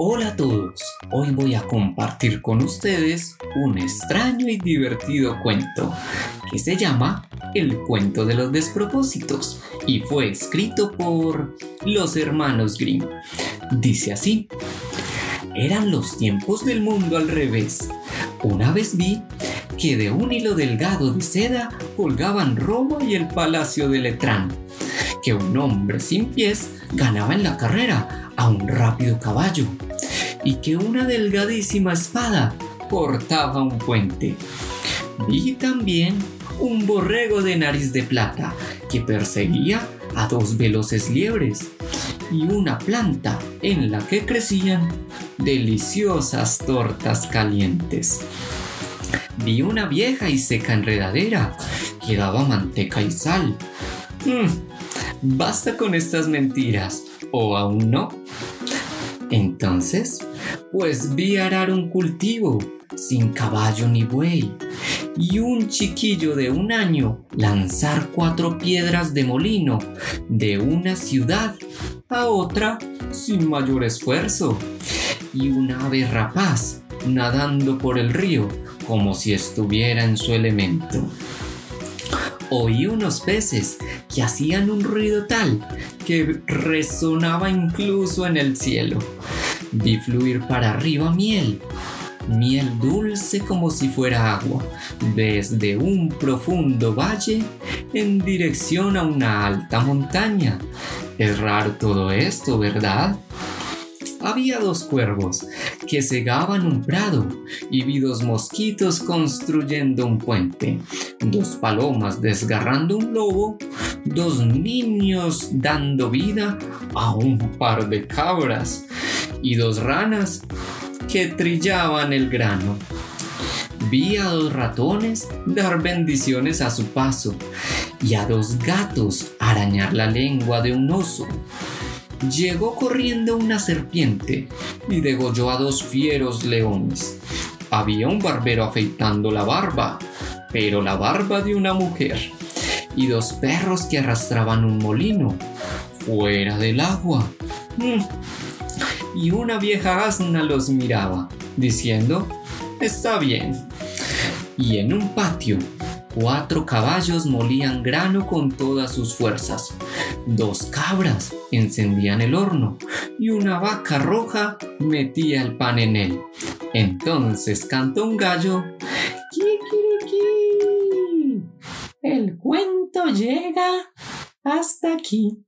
Hola a todos, hoy voy a compartir con ustedes un extraño y divertido cuento que se llama El cuento de los despropósitos y fue escrito por los hermanos Grimm. Dice así, eran los tiempos del mundo al revés. Una vez vi que de un hilo delgado de seda colgaban Roma y el palacio de Letrán, que un hombre sin pies ganaba en la carrera a un rápido caballo y que una delgadísima espada cortaba un puente. Vi también un borrego de nariz de plata que perseguía a dos veloces liebres y una planta en la que crecían deliciosas tortas calientes. Vi una vieja y seca enredadera que daba manteca y sal. Mm, basta con estas mentiras, ¿o aún no? Entonces, pues vi arar un cultivo sin caballo ni buey y un chiquillo de un año lanzar cuatro piedras de molino de una ciudad a otra sin mayor esfuerzo y una ave rapaz nadando por el río como si estuviera en su elemento. Oí unos peces que hacían un ruido tal que resonaba incluso en el cielo. Vi fluir para arriba miel, miel dulce como si fuera agua, desde un profundo valle en dirección a una alta montaña. Es raro todo esto, ¿verdad? había dos cuervos que segaban un prado y vi dos mosquitos construyendo un puente, dos palomas desgarrando un lobo, dos niños dando vida a un par de cabras y dos ranas que trillaban el grano. Vi a dos ratones dar bendiciones a su paso y a dos gatos arañar la lengua de un oso llegó corriendo una serpiente y degolló a dos fieros leones. Había un barbero afeitando la barba, pero la barba de una mujer, y dos perros que arrastraban un molino fuera del agua. Mm. Y una vieja asna los miraba, diciendo, está bien. Y en un patio Cuatro caballos molían grano con todas sus fuerzas. Dos cabras encendían el horno y una vaca roja metía el pan en él. Entonces cantó un gallo. ¡Kikiriki! El cuento llega hasta aquí.